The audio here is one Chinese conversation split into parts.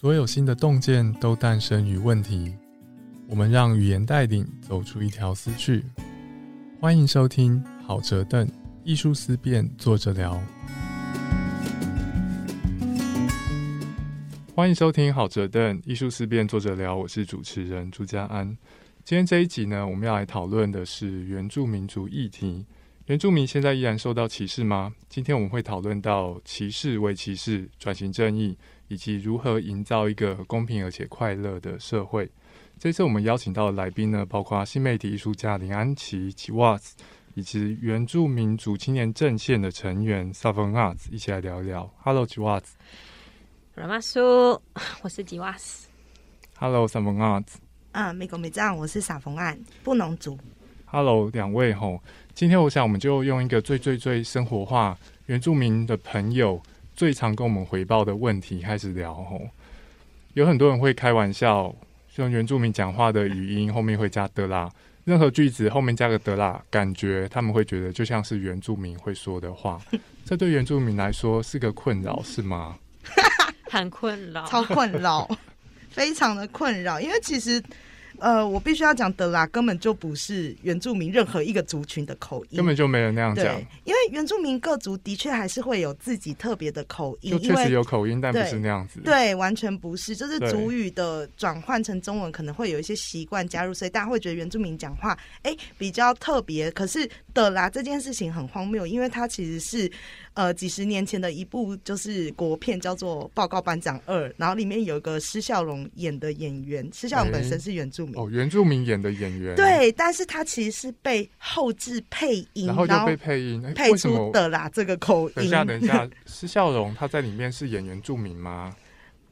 所有新的洞见都诞生于问题。我们让语言带领走出一条思绪。欢迎收听好折凳艺术思辨，作者聊。欢迎收听好折凳艺术思辨，作者聊。我是主持人朱家安。今天这一集呢，我们要来讨论的是原住民族议题。原住民现在依然受到歧视吗？今天我们会讨论到歧视为歧视，转型正义。以及如何营造一个公平而且快乐的社会。这次我们邀请到的来宾呢，包括新媒体艺术家林安琪吉瓦斯，以及原住民族青年阵线的成员萨芬阿兹，一起来聊一聊。Hello，吉瓦斯。拉马苏，我是吉瓦斯。Hello，萨芬阿兹。嗯，美国美藏，我是萨冯安，布农族。Hello，两位吼，今天我想我们就用一个最最最生活化原住民的朋友。最常跟我们回报的问题开始聊吼，有很多人会开玩笑，用原住民讲话的语音后面会加德拉，任何句子后面加个德拉，感觉他们会觉得就像是原住民会说的话，这对原住民来说是个困扰，是吗？很困扰，超困扰，非常的困扰，因为其实。呃，我必须要讲德拉根本就不是原住民任何一个族群的口音，根本就没人那样讲。因为原住民各族的确还是会有自己特别的口音，确实有口音，但不是那样子。对，完全不是，就是族语的转换成中文可能会有一些习惯加入，所以大家会觉得原住民讲话哎比较特别。可是德拉这件事情很荒谬，因为它其实是。呃，几十年前的一部就是国片，叫做《报告班长二》，然后里面有一个施孝荣演的演员，施孝荣本身是原住民哦，原住民演的演员，对，但是他其实是被后置配音，然后就被配音配出的啦这个口音。等一下，等一下，施孝荣他在里面是演原住民吗？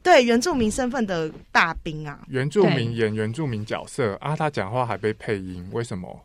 对，原住民身份的大兵啊，原住民演原住民角色啊，他讲话还被配音，为什么？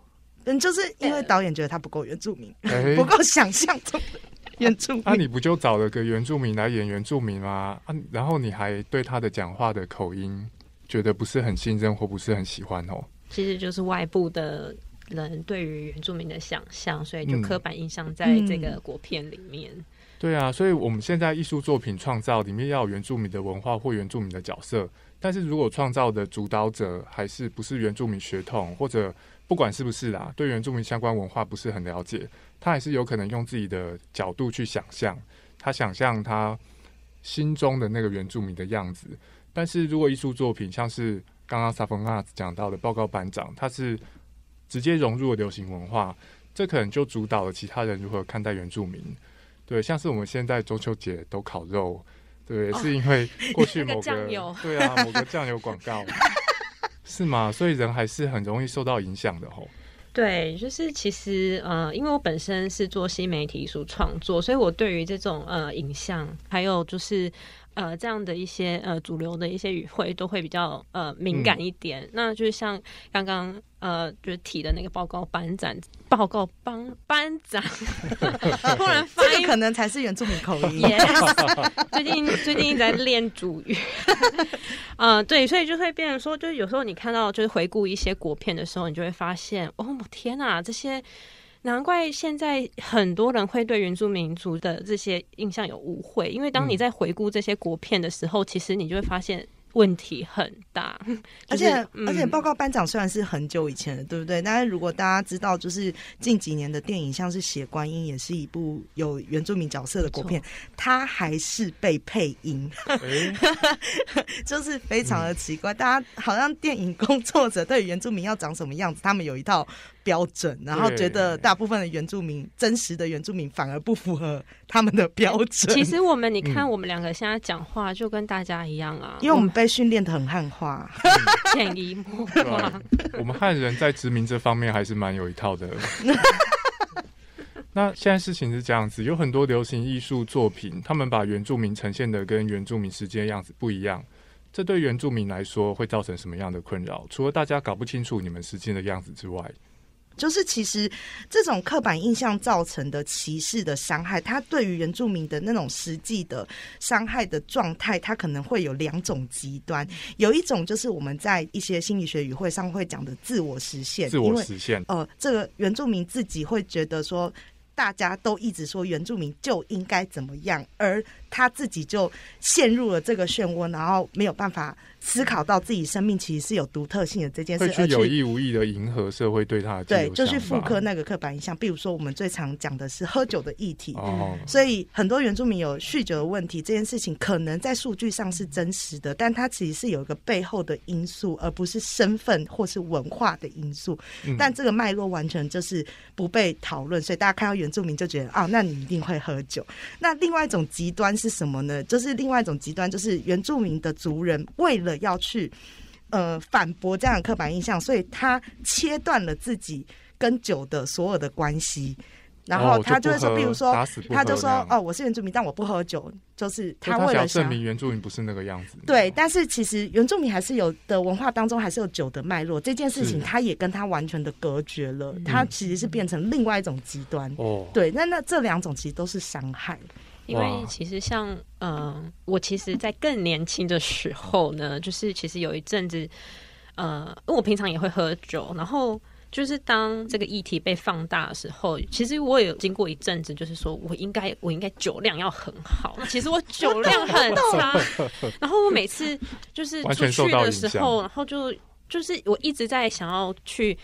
嗯，就是因为导演觉得他不够原住民，不够想象中的。原住民，那你不就找了个原住民来演原住民吗？啊，然后你还对他的讲话的口音觉得不是很信任或不是很喜欢哦？其实就是外部的人对于原住民的想象，所以就刻板印象在这个国片里面。对啊，所以我们现在艺术作品创造里面要有原住民的文化或原住民的角色，但是如果创造的主导者还是不是原住民血统，或者不管是不是啦，对原住民相关文化不是很了解。他还是有可能用自己的角度去想象，他想象他心中的那个原住民的样子。但是如果艺术作品像是刚刚萨芬阿讲到的报告班长，他是直接融入了流行文化，这可能就主导了其他人如何看待原住民。对，像是我们现在中秋节都烤肉，对，是因为 过去某个对啊某个酱油广告 是吗？所以人还是很容易受到影响的吼。对，就是其实呃，因为我本身是做新媒体艺术创作，所以我对于这种呃影像，还有就是。呃，这样的一些呃主流的一些语汇都会比较呃敏感一点。那就是像刚刚呃就是提的那个报告班长，报告班班长，突然发音可能才是原住民口音。最近最近一直在练主语。嗯，对，所以就会变成说，就是有时候你看到就是回顾一些国片的时候，你就会发现，哦，天哪，这些。难怪现在很多人会对原住民族的这些印象有误会，因为当你在回顾这些国片的时候，其实你就会发现。问题很大，而且而且报告班长虽然是很久以前的，对不对？但是如果大家知道，就是近几年的电影，像是《血观音》也是一部有原住民角色的国片，它还是被配音，就是非常的奇怪。大家好像电影工作者对原住民要长什么样子，他们有一套标准，然后觉得大部分的原住民真实的原住民反而不符合他们的标准。其实我们你看，我们两个现在讲话就跟大家一样啊，因为我们被。被训练的很汉化，潜移默化。我们汉人在殖民这方面还是蛮有一套的。那现在事情是这样子，有很多流行艺术作品，他们把原住民呈现的跟原住民实际的样子不一样，这对原住民来说会造成什么样的困扰？除了大家搞不清楚你们实际的样子之外。就是其实这种刻板印象造成的歧视的伤害，它对于原住民的那种实际的伤害的状态，它可能会有两种极端。有一种就是我们在一些心理学语会上会讲的自我实现，自我实现。呃，这个原住民自己会觉得说，大家都一直说原住民就应该怎么样，而他自己就陷入了这个漩涡，然后没有办法。思考到自己生命其实是有独特性的这件事，会去有意无意的迎合社会对他的对，就去复刻那个刻板印象。比如说，我们最常讲的是喝酒的议题，哦所以很多原住民有酗酒的问题，这件事情可能在数据上是真实的，但它其实是有一个背后的因素，而不是身份或是文化的因素。但这个脉络完全就是不被讨论，所以大家看到原住民就觉得啊，那你一定会喝酒。那另外一种极端是什么呢？就是另外一种极端，就是原住民的族人为了要去，呃，反驳这样的刻板印象，所以他切断了自己跟酒的所有的关系，然后他就会说，比如说，他就说，哦，我是原住民，但我不喝酒，就是他为了证明原住民不是那个样子。对，但是其实原住民还是有的文化当中还是有酒的脉络，这件事情他也跟他完全的隔绝了，他其实是变成另外一种极端。哦，对，那那这两种其实都是伤害。因为其实像嗯，我其实，在更年轻的时候呢，就是其实有一阵子，呃，因为我平常也会喝酒，然后就是当这个议题被放大的时候，其实我也经过一阵子，就是说我应该我应该酒量要很好，其实我酒 量很差，然后我每次就是出去的时候，然后就就是我一直在想要去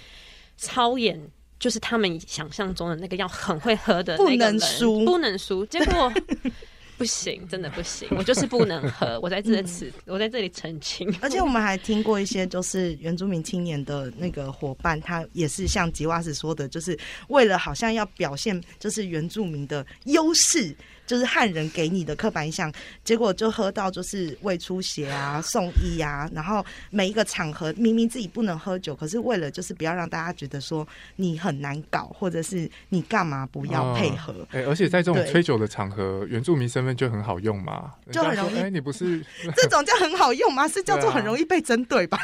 操演。就是他们想象中的那个要很会喝的不能输，不能输，结果 不行，真的不行，我就是不能喝。我在这里，我在这里澄清。而且我们还听过一些，就是原住民青年的那个伙伴，他也是像吉瓦斯说的，就是为了好像要表现，就是原住民的优势。就是汉人给你的刻板印象，结果就喝到就是胃出血啊、送医啊，然后每一个场合明明自己不能喝酒，可是为了就是不要让大家觉得说你很难搞，或者是你干嘛不要配合？哎，而且在这种吹酒的场合，原住民身份就很好用嘛，就很容易。哎，你不是 这种叫很好用吗？是叫做很容易被针对吧？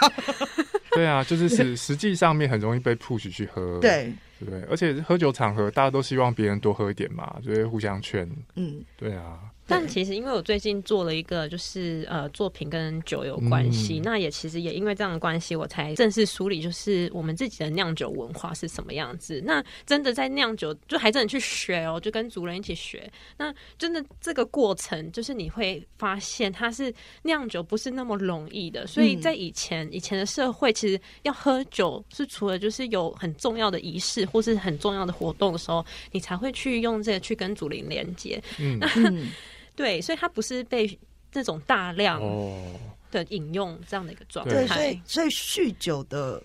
对啊，就是实实际上面很容易被 push 去喝。对。对，而且喝酒场合，大家都希望别人多喝一点嘛，就会互相劝。嗯，对啊。但其实，因为我最近做了一个，就是呃，作品跟酒有关系，那也其实也因为这样的关系，我才正式梳理，就是我们自己的酿酒文化是什么样子。那真的在酿酒，就还真的去学哦，就跟族人一起学。那真的这个过程，就是你会发现，它是酿酒不是那么容易的。所以在以前以前的社会，其实要喝酒是除了就是有很重要的仪式或是很重要的活动的时候，你才会去用这个去跟祖灵连接。嗯。对，所以它不是被那种大量的饮用这样的一个状态。对，所以所以酗酒的。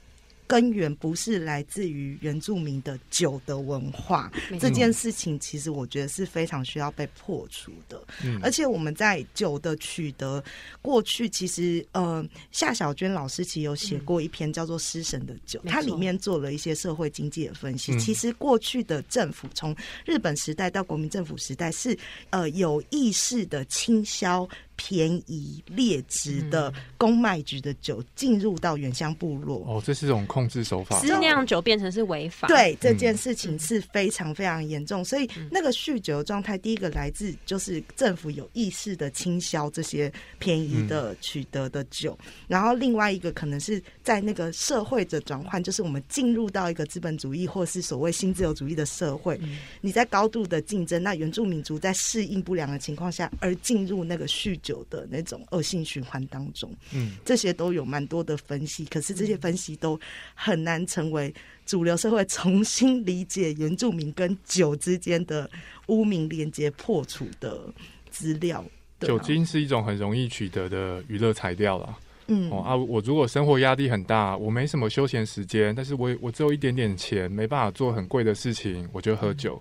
根源不是来自于原住民的酒的文化，这件事情其实我觉得是非常需要被破除的。而且我们在酒的取得，过去其实呃夏小娟老师其实有写过一篇叫做《失神的酒》，它里面做了一些社会经济的分析。其实过去的政府从日本时代到国民政府时代是呃有意识的倾销。便宜劣质的公卖局的酒进入到原乡部落，哦，这是一种控制手法。是酿酒变成是违法，对这件事情是非常非常严重。所以那个酗酒的状态，第一个来自就是政府有意识的倾销这些便宜的取得的酒，然后另外一个可能是在那个社会的转换，就是我们进入到一个资本主义或是所谓新自由主义的社会，你在高度的竞争，那原住民族在适应不良的情况下而进入那个酗酒。酒的那种恶性循环当中，嗯，这些都有蛮多的分析，可是这些分析都很难成为主流社会重新理解原住民跟酒之间的污名连接破除的资料。酒精是一种很容易取得的娱乐材料了，嗯，哦啊，我如果生活压力很大，我没什么休闲时间，但是我我只有一点点钱，没办法做很贵的事情，我就喝酒。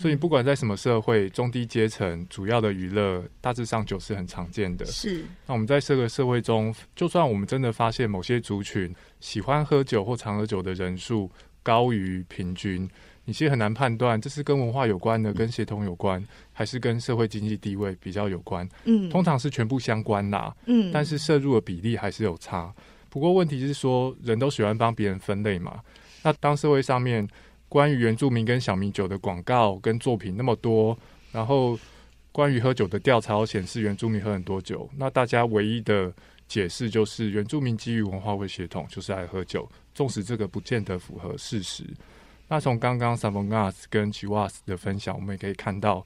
所以不管在什么社会，中低阶层主要的娱乐，大致上酒是很常见的。是。那我们在这个社会中，就算我们真的发现某些族群喜欢喝酒或常喝酒的人数高于平均，你其实很难判断这是跟文化有关的、跟协同有关，还是跟社会经济地位比较有关。嗯。通常是全部相关啦。嗯。但是摄入的比例还是有差。不过问题是说，人都喜欢帮别人分类嘛。那当社会上面。关于原住民跟小米酒的广告跟作品那么多，然后关于喝酒的调查显示原住民喝很多酒，那大家唯一的解释就是原住民基于文化会协同，就是爱喝酒，纵使这个不见得符合事实。那从刚刚 s a v o n a s 跟 Chiwas 的分享，我们也可以看到，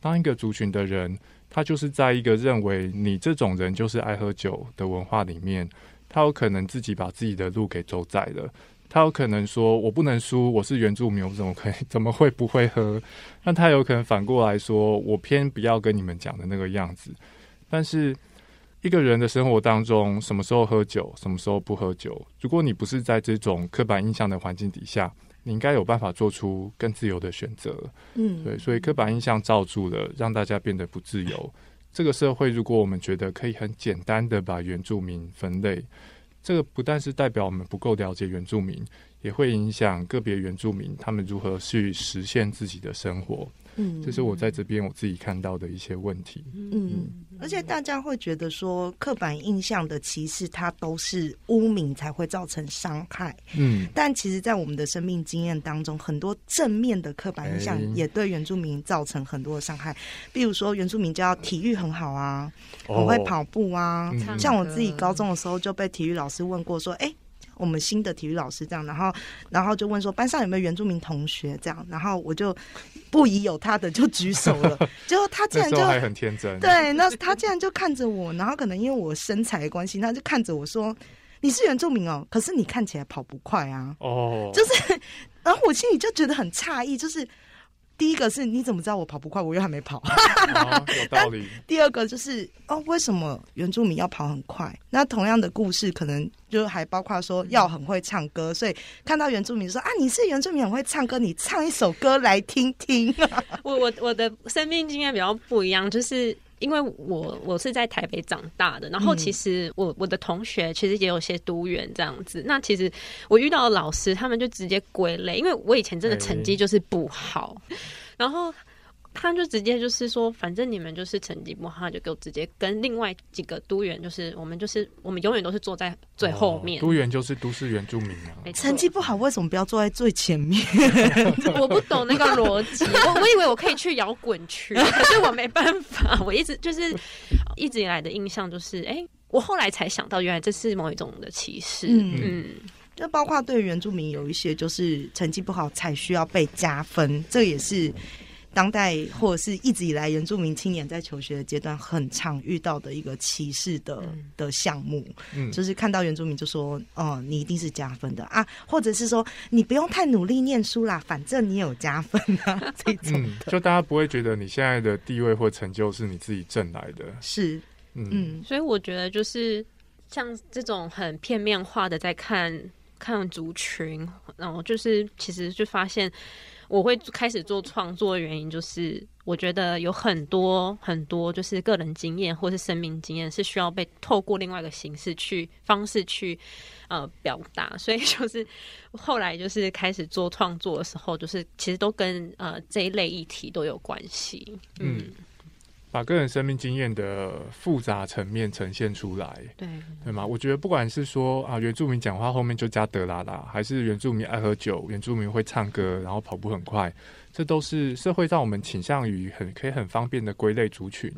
当一个族群的人，他就是在一个认为你这种人就是爱喝酒的文化里面，他有可能自己把自己的路给走窄了。他有可能说：“我不能输，我是原住民，我怎么可以？怎么会不会喝？”那他有可能反过来说：“我偏不要跟你们讲的那个样子。”但是一个人的生活当中，什么时候喝酒，什么时候不喝酒？如果你不是在这种刻板印象的环境底下，你应该有办法做出更自由的选择。嗯，对，所以刻板印象罩住了，让大家变得不自由。这个社会，如果我们觉得可以很简单的把原住民分类。这个不但是代表我们不够了解原住民，也会影响个别原住民他们如何去实现自己的生活。嗯，这是我在这边我自己看到的一些问题。嗯，而且大家会觉得说，刻板印象的歧视，它都是污名才会造成伤害。嗯，但其实，在我们的生命经验当中，很多正面的刻板印象也对原住民造成很多的伤害。比如说，原住民叫体育很好啊，很会跑步啊。像我自己高中的时候就被体育老师问过说，哎。我们新的体育老师这样，然后，然后就问说班上有没有原住民同学这样，然后我就不疑有他的就举手了，结果他竟然就还很天真，对，那他竟然就看着我，然后可能因为我身材关系，他就看着我说：“你是原住民哦，可是你看起来跑不快啊。”哦，就是，然后我心里就觉得很诧异，就是。第一个是你怎么知道我跑不快？我又还没跑，有道理。第二个就是哦，为什么原住民要跑很快？那同样的故事，可能就还包括说要很会唱歌，所以看到原住民说啊，你是原住民很会唱歌，你唱一首歌来听听。我我我的生命经验比较不一样，就是。因为我我是在台北长大的，然后其实我我的同学其实也有些读员这样子。那其实我遇到的老师，他们就直接归类，因为我以前真的成绩就是不好，然后。他就直接就是说，反正你们就是成绩不好，就给我直接跟另外几个都员，就是我们就是我们永远都是坐在最后面。都员就是都市原住民啊。成绩不好，为什么不要坐在最前面？我不懂那个逻辑。我我以为我可以去摇滚区，可是我没办法。我一直就是一直以来的印象就是，哎，我后来才想到，原来这是某一种的歧视。嗯，就包括对原住民有一些就是成绩不好才需要被加分，这也是。当代或者是一直以来原住民青年在求学的阶段，很常遇到的一个歧视的的项目，就是看到原住民就说：“哦，你一定是加分的啊！”或者是说：“你不用太努力念书啦，反正你有加分啊。”这种的，就大家不会觉得你现在的地位或成就是你自己挣来的。是，嗯，所以我觉得就是像这种很片面化的在看看族群，然后就是其实就发现。我会开始做创作的原因，就是我觉得有很多很多，就是个人经验或是生命经验，是需要被透过另外一个形式去方式去呃表达。所以就是后来就是开始做创作的时候，就是其实都跟呃这一类议题都有关系。嗯。把个人生命经验的复杂层面呈现出来，对对吗？我觉得不管是说啊，原住民讲话后面就加德拉拉，还是原住民爱喝酒，原住民会唱歌，然后跑步很快，这都是社会让我们倾向于很可以很方便的归类族群。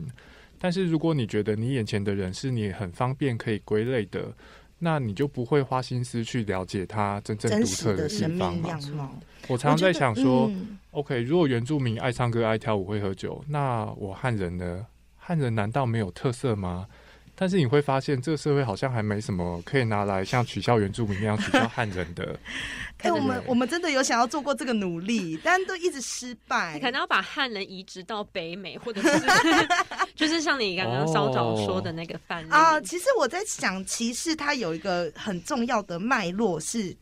但是如果你觉得你眼前的人是你很方便可以归类的，那你就不会花心思去了解它真正独特的地方嘛？我常常在想说，OK，如果原住民爱唱歌、爱跳舞、会喝酒，那我汉人呢？汉人难道没有特色吗？但是你会发现，这个社会好像还没什么可以拿来像取笑原住民那样取笑汉人的。哎，我们我们真的有想要做过这个努力，但都一直失败。可能要把汉人移植到北美，或者是 就是像你刚刚稍早说的那个范例啊。其实我在想，歧视它有一个很重要的脉络是。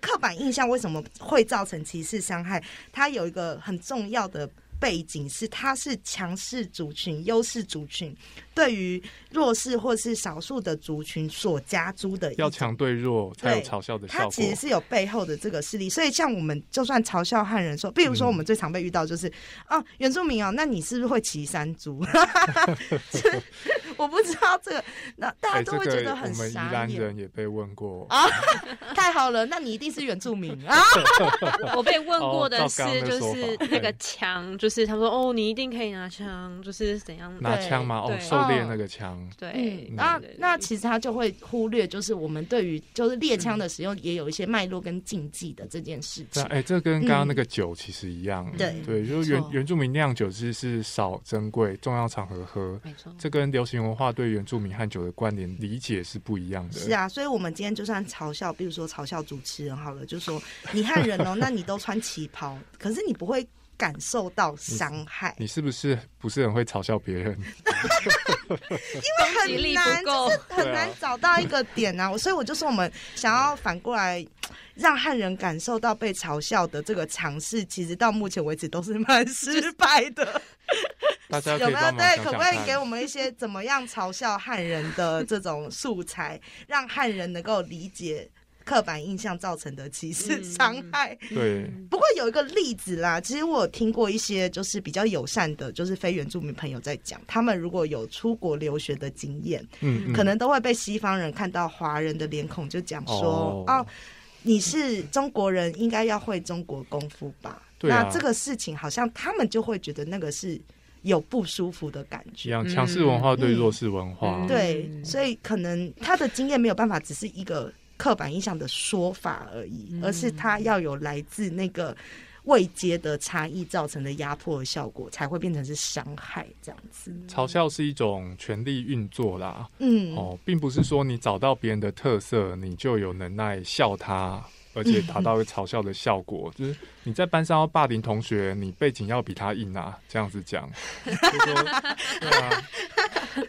刻板印象为什么会造成歧视伤害？它有一个很重要的背景是，它是强势族群、优势族群对于弱势或是少数的族群所加诸的，要强对弱才有嘲笑的效果。它其实是有背后的这个势力，所以像我们就算嘲笑汉人说，比如说我们最常被遇到就是，哦，原住民哦，那你是不是会骑山猪？我不知道这个，那大家都会觉得个很我们宜傻眼。兰人也被问过啊，太好了，那你一定是原住民啊！我被问过的哦是就是那个枪，就是他说哦，你一定可以拿枪，就是怎样拿对枪吗？哦，猎那个枪，对嗯，，那那其实他就会忽略，就是我们对于就是猎枪的使用也有一些脉络跟禁忌的这件事情。哎，这跟刚刚那个酒其实一样，对对，就是原原住民酿酒其实是少珍贵，重要场合喝。没错，这跟流行文化对原住民和酒的关联理解是不一样的。是啊，所以我们今天就算嘲笑，比如说嘲笑主持人好了，就说你汉人哦，那你都穿旗袍，可是你不会感受到伤害，你是不是不是很会嘲笑别人？因为很难，就是很难找到一个点啊。所以我就说，我们想要反过来让汉人感受到被嘲笑的这个尝试，其实到目前为止都是蛮失败的。大家有没有对？可不可以给我们一些怎么样嘲笑汉人的这种素材，让汉人能够理解刻板印象造成的歧视嗯伤害？对，不过有一个例子啦，其实我有听过一些就是比较友善的，就是非原住民朋友在讲，他们如果有出国留学的经验，嗯，嗯可能都会被西方人看到华人的脸孔，就讲说哦哦。你是中国人，应该要会中国功夫吧？对啊那这个事情好像他们就会觉得那个是有不舒服的感一觉。样强势文化对嗯弱势文化，嗯对，所以可能他的经验没有办法只是一个刻板印象的说法而已，嗯。而是他要有来自那个未接的差异造成的压迫的效果，才会变成是伤害这样子。嘲笑是一种权力运作啦，嗯，哦，并不是说你找到别人的特色，你就有能耐笑他，而且达到 嘲笑的效果。就是你在班上要霸凌同学，你背景要比他硬啊，这样子讲，就说 对啊。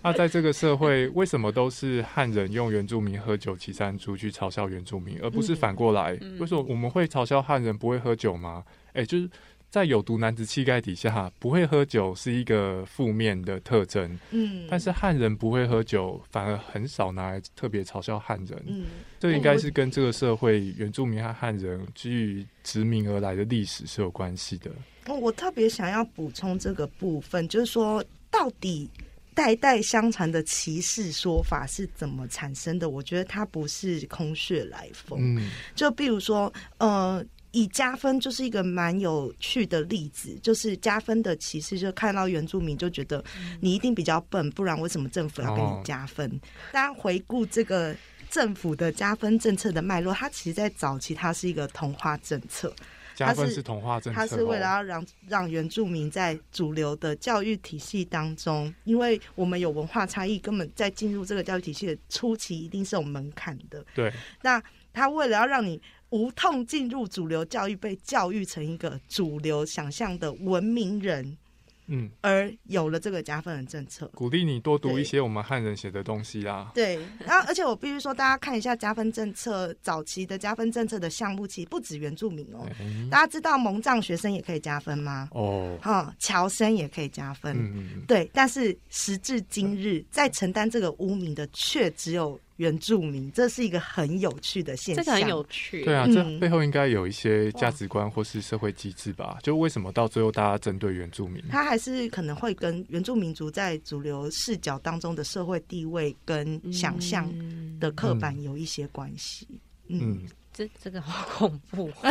那在这个社会，为什么都是汉人用原住民喝酒骑山猪去嘲笑原住民，而不是反过来？嗯为什么我们会嘲笑汉人不会喝酒吗？哎、就是在有毒男子气概底下，不会喝酒是一个负面的特征。嗯，但是汉人不会喝酒，反而很少拿来特别嘲笑汉人。嗯，这应该是跟这个社会原住民和汉人基于殖民而来的历史是有关系的。哦我特别想要补充这个部分，就是说到底。代代相传的歧视说法是怎么产生的？我觉得它不是空穴来风。嗯，就比如说，呃，以加分就是一个蛮有趣的例子，就是加分的歧视，就看到原住民就觉得你一定比较笨，不然为什么政府要给你加分？大家回顾这个政府的加分政策的脉络，它其实在早期它是一个同化政策，它是加分是同化政策、哦，它是为了要让让原住民在主流的教育体系当中，因为我们有文化差异，根本在进入这个教育体系的初期一定是有门槛的。对那他为了要让你无痛进入主流教育，被教育成一个主流想象的文明人，嗯，而有了这个加分的政策。鼓励你多读一些我们汉人写的东西啦。对，然后而且我必须说，大家看一下加分政策早期的加分政策的项目，其实不止原住民哦。哎大家知道蒙藏学生也可以加分吗？哦，哈、侨生也可以加分。嗯，对，但是时至今日，在承担这个污名的却只有原住民，这是一个很有趣的现象。这个很有趣。对啊，嗯这背后应该有一些价值观或是社会机制吧？就为什么到最后大家针对原住民？他还是可能会跟原住民族在主流视角当中的社会地位跟想象嗯的刻板有一些关系。嗯，嗯，这这个好恐怖。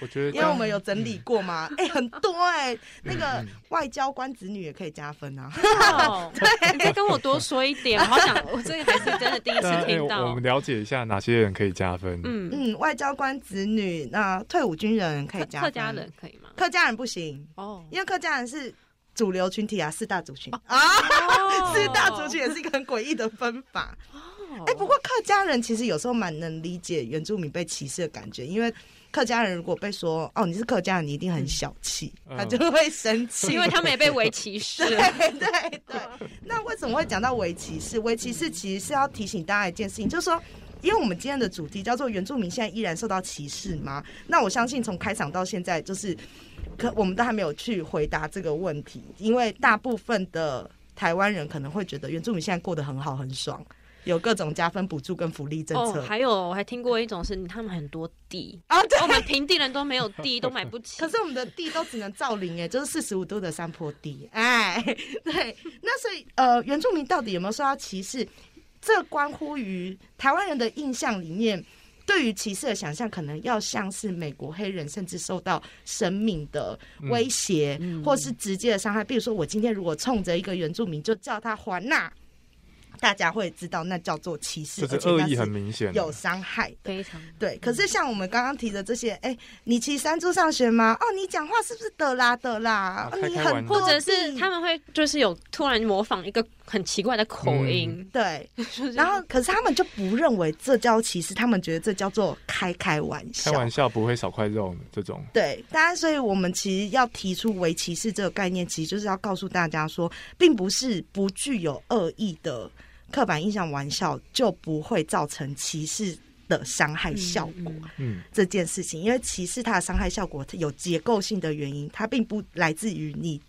我觉得因为我们有整理过嘛，哎、很多哎、那个嗯外交官子女也可以加分啊。哦，你再跟我多说一点，我好想，我这个还是真的第一次听到我们。了解一下哪些人可以加分。嗯，嗯，外交官子女，那退伍军人可以加分，客家人，可以吗？客家人不行，哦，因为客家人是主流群体啊，四大族群啊。哦 四大族群也是一个很诡异的分法。哦哎、不过客家人其实有时候蛮能理解原住民被歧视的感觉，因为客家人如果被说哦你是客家人，你一定很小气，嗯他就会生气，因为他们也被围歧视。对对对。那为什么会讲到围歧视？围歧视其实是要提醒大家一件事情，就是说。因为我们今天的主题叫做原住民现在依然受到歧视吗？那我相信从开场到现在，就是可我们都还没有去回答这个问题，因为大部分的台湾人可能会觉得原住民现在过得很好很爽，有各种加分补助跟福利政策。哦，还有我还听过一种是他们很多地，啊，对我们平地人都没有地，都买不起。可是我们的地都只能造林，哎，就是四十五度的山坡地，哎，来。对，那所以呃，原住民到底有没有受到歧视？这关乎于台湾人的印象里面，对于歧视的想象，可能要像是美国黑人，甚至受到生命的威胁，或是直接的伤害。比如说，我今天如果冲着一个原住民就叫他还纳。大家会知道那叫做歧视，就是恶意很明显，有伤害，非常对。可是像我们刚刚提的这些，哎，你骑山猪上学吗？哦，你讲话是不是的啦的啦？你很或者是他们会就是有突然模仿一个很奇怪的口音，对。然后可是他们就不认为这叫歧视，他们觉得这叫做开开玩笑，开玩笑不会少块肉这种。对，当然，所以我们其实要提出为歧视这个概念，其实就是要告诉大家说，并不是不具有恶意的。刻板印象玩笑就不会造成歧视的伤害效果。嗯，这件事情，因为歧视它的伤害效果有结构性的原因，它并不来自于你。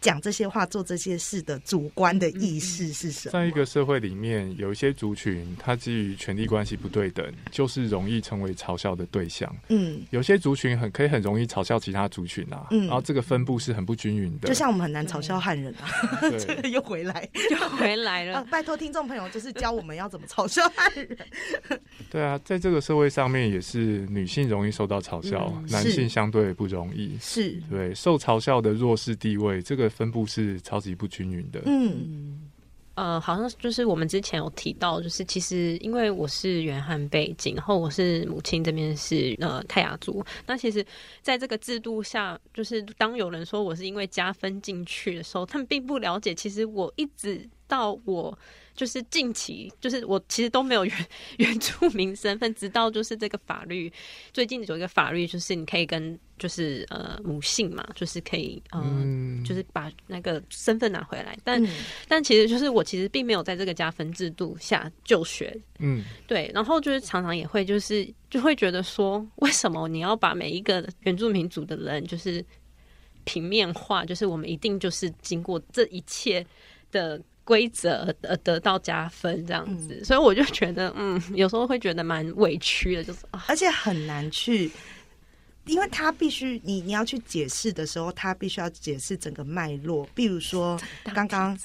讲这些话、做这些事的主观的意识是什么？在一个社会里面，有一些族群，它基于权力关系不对等，就是容易成为嘲笑的对象。嗯，有些族群很可以很容易嘲笑其他族群啊。嗯，然后这个分布是很不均匀的。就像我们很难嘲笑汉人啊。这个，又回来，又回来了。拜托听众朋友，就是教我们要怎么嘲笑汉人。对啊，在这个社会上面，也是女性容易受到嘲笑，男性相对不容易。是对受嘲笑的弱势地位，这个。分布是超级不均匀的。嗯，呃，好像就是我们之前有提到，就是其实因为我是原汉背景，然后我是母亲这边是呃泰雅族，那其实在这个制度下，就是当有人说我是因为加分进去的时候，他们并不了解，其实我一直到我。就是近期，就是我其实都没有原原住民身份，直到就是这个法律最近有一个法律，就是你可以跟就是呃母姓嘛，就是可以嗯，就是把那个身份拿回来。但但其实就是我其实并没有在这个加分制度下就学，嗯，对。然后就是常常也会就是就会觉得说，为什么你要把每一个原住民族的人就是平面化？就是我们一定就是经过这一切的。规则而得到加分这样子，所以我就觉得，嗯，有时候会觉得蛮委屈的，就是，而且很难去，因为他必须，你你要去解释的时候，他必须要解释整个脉络，比如说刚刚。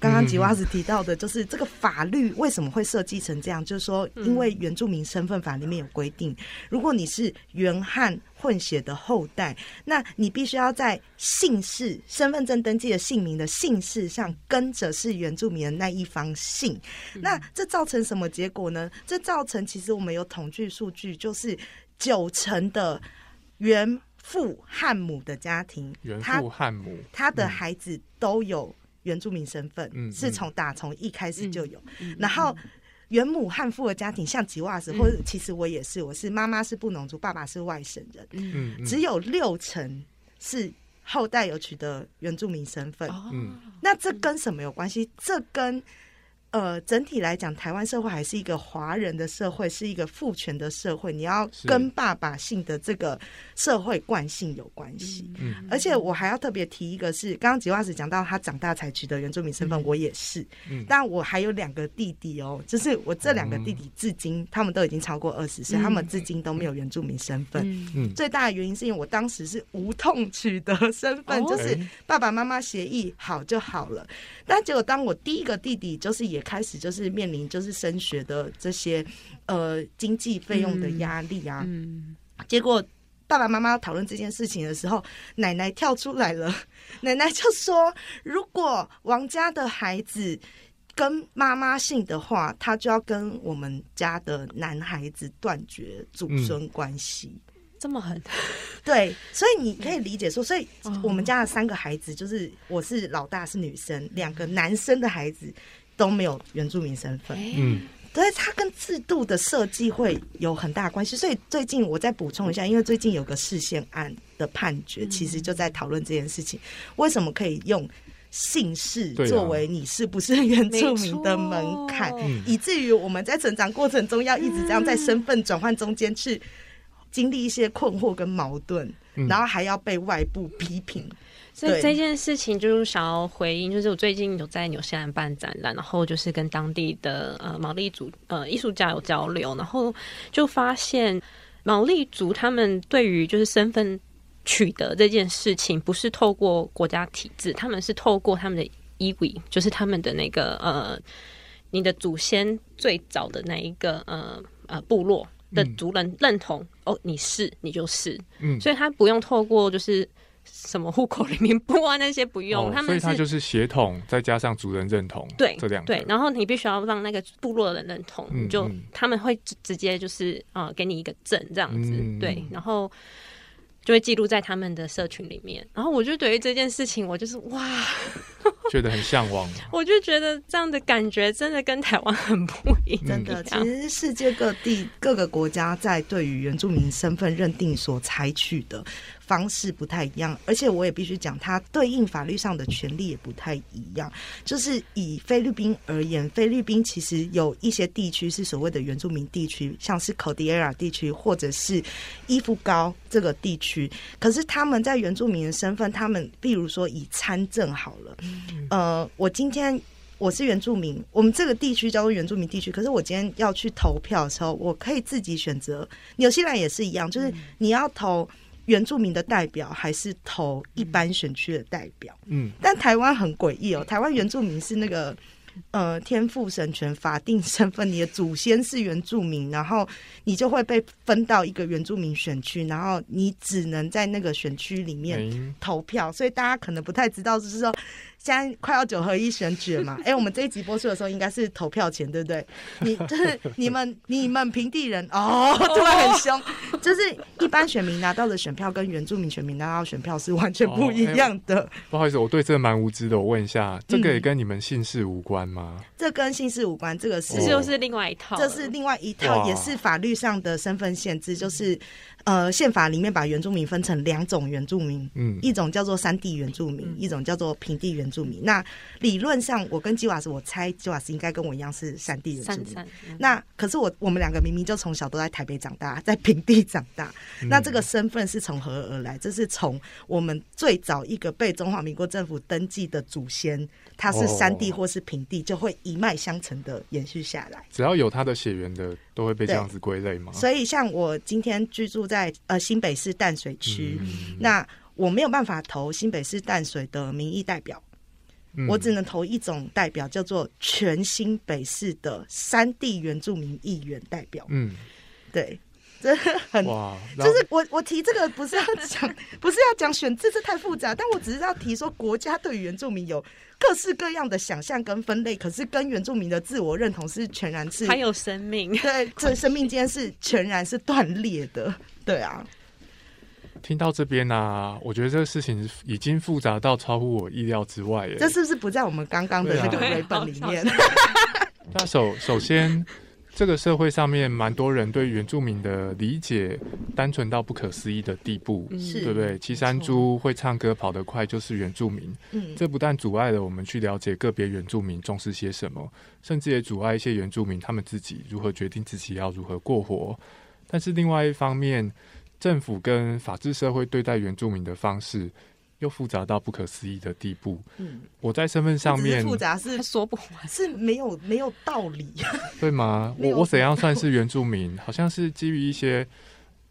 刚刚吉娃子提到的，就是这个法律为什么会设计成这样？就是说，因为原住民身份法里面有规定，如果你是原汉混血的后代，那你必须要在姓氏、身份证登记的姓名的姓氏上跟着是原住民的那一方姓。那这造成什么结果呢？这造成其实我们有统计数据，就是九成的原父汉母的家庭，原父汉母他的孩子都有。原住民身份嗯是从打从一开始就有，然后原母汉父的家庭像吉瓦斯，或者其实我也是，我是妈妈是布农族，爸爸是外省人，嗯，只有六成是后代有取得原住民身份，嗯，那这跟什么有关系？这跟呃，整体来讲，台湾社会还是一个华人的社会，是一个父权的社会。你要跟爸爸性的这个社会惯性有关系。嗯，而且我还要特别提一个，是刚刚吉娃子讲到他长大才取得原住民身份，我也是。嗯，但我还有两个弟弟哦，就是我这两个弟弟至今他们都已经超过二十岁，他们至今都没有原住民身份。嗯，最大的原因是因为我当时是无痛取得身份，就是爸爸妈妈协议好就好了。但结果当我第一个弟弟就是也。也开始就是面临就是升学的这些呃经济费用的压力啊，结果爸爸妈妈讨论这件事情的时候，奶奶跳出来了，奶奶就说：如果王家的孩子跟妈妈姓的话，他就要跟我们家的男孩子断绝祖孙关系。这么狠？对，所以你可以理解说，所以我们家的三个孩子，就是我是老大是女生，两个男生的孩子。都没有原住民身份，嗯，所以，它跟制度的设计会有很大关系。所以最近我再补充一下，因为最近有个视线案的判决，其实就在讨论这件事情：为什么可以用姓氏作为你是不是原住民的门槛，以至于我们在成长过程中要一直这样在身份转换中间去经历一些困惑跟矛盾，然后还要被外部批评。所以这件事情就是想要回应，就是我最近有在纽西兰办展览，然后就是跟当地的呃毛利族呃艺术家有交流，然后就发现毛利族他们对于就是身份取得这件事情，不是透过国家体制，他们是透过他们的衣维，就是他们的那个呃，你的祖先最早的那一个呃呃部落的族人认同哦，你是你就是，嗯，所以他不用透过就是什么户口里面簿啊那些不用，他们所以他就是协同再加上族人认同，对这两对，然后你必须要让那个部落的人认同，就他们会直接就是啊给你一个证这样子，对，然后。就会记录在他们的社群里面，然后我就对于这件事情，我就是哇，觉得很向往。我就觉得这样的感觉真的跟台湾很不一样。真的，其实世界各地各个国家在对于原住民身份认定所采取的。方式不太一样，而且我也必须讲，它对应法律上的权利也不太一样。就是以菲律宾而言，菲律宾其实有一些地区是所谓的原住民地区，像是 cordiera 地区或者是伊夫高这个地区。可是他们在原住民的身份，他们比如说以参政好了，呃，我今天我是原住民，我们这个地区叫做原住民地区，可是我今天要去投票的时候，我可以自己选择。纽西兰也是一样，就是你要投。原住民的代表还是投一般选区的代表，嗯，但台湾很诡异哦，台湾原住民是那个呃天赋神权法定身份，你的祖先是原住民，然后你就会被分到一个原住民选区，然后你只能在那个选区里面投票，所以大家可能不太知道，就是说。现在快要九合一选举了嘛？哎，我们这一集播出的时候应该是投票前，对不对？你 就是你们你们平地人哦，突然很凶，就是一般选民拿到的选票跟原住民选民拿到选票是完全不一样的。不好意思，我对这个蛮无知的，我问一下，这个也跟你们姓氏无关吗？这跟姓氏无关，这个是就是另外一套，这是另外一套，也是法律上的身份限制，就是。呃，宪法里面把原住民分成两种原住民，嗯，一种叫做山地原住民，一种叫做平地原住民。那理论上，我跟基瓦斯，我猜基瓦斯应该跟我一样是山地原住民。那可是我我们两个明明就从小都在台北长大，在平地长大。那这个身份是从何而来？这是从我们最早一个被中华民国政府登记的祖先。他是山地或是平地，就会一脉相承的延续下来。只要有他的血缘的，都会被这样子归类吗？所以，像我今天居住在呃新北市淡水区，那我没有办法投新北市淡水的民意代表，我只能投一种代表，叫做全新北市的山地原住民议员代表。嗯，对。这很，就是我我提这个不是要讲，不是要讲选字，这太复杂。但我只是要提说，国家对原住民有各式各样的想象跟分类，可是跟原住民的自我认同是全然是还有生命，对，这生命间是全然是断裂的，对啊。听到这边呢，我觉得这个事情已经复杂到超乎我意料之外。这是不是不在我们刚刚的那个绘本里面？那首首先。这个社会上面蛮多人对原住民的理解单纯到不可思议的地步，对不对？七山猪会唱歌跑得快就是原住民，嗯，这不但阻碍了我们去了解个别原住民重视些什么，甚至也阻碍一些原住民他们自己如何决定自己要如何过活。但是另外一方面，政府跟法治社会对待原住民的方式。又复杂到不可思议的地步。嗯，我在身份上面复杂是说不完，是没有没有道理，对吗？我我怎样算是原住民？好像是基于一些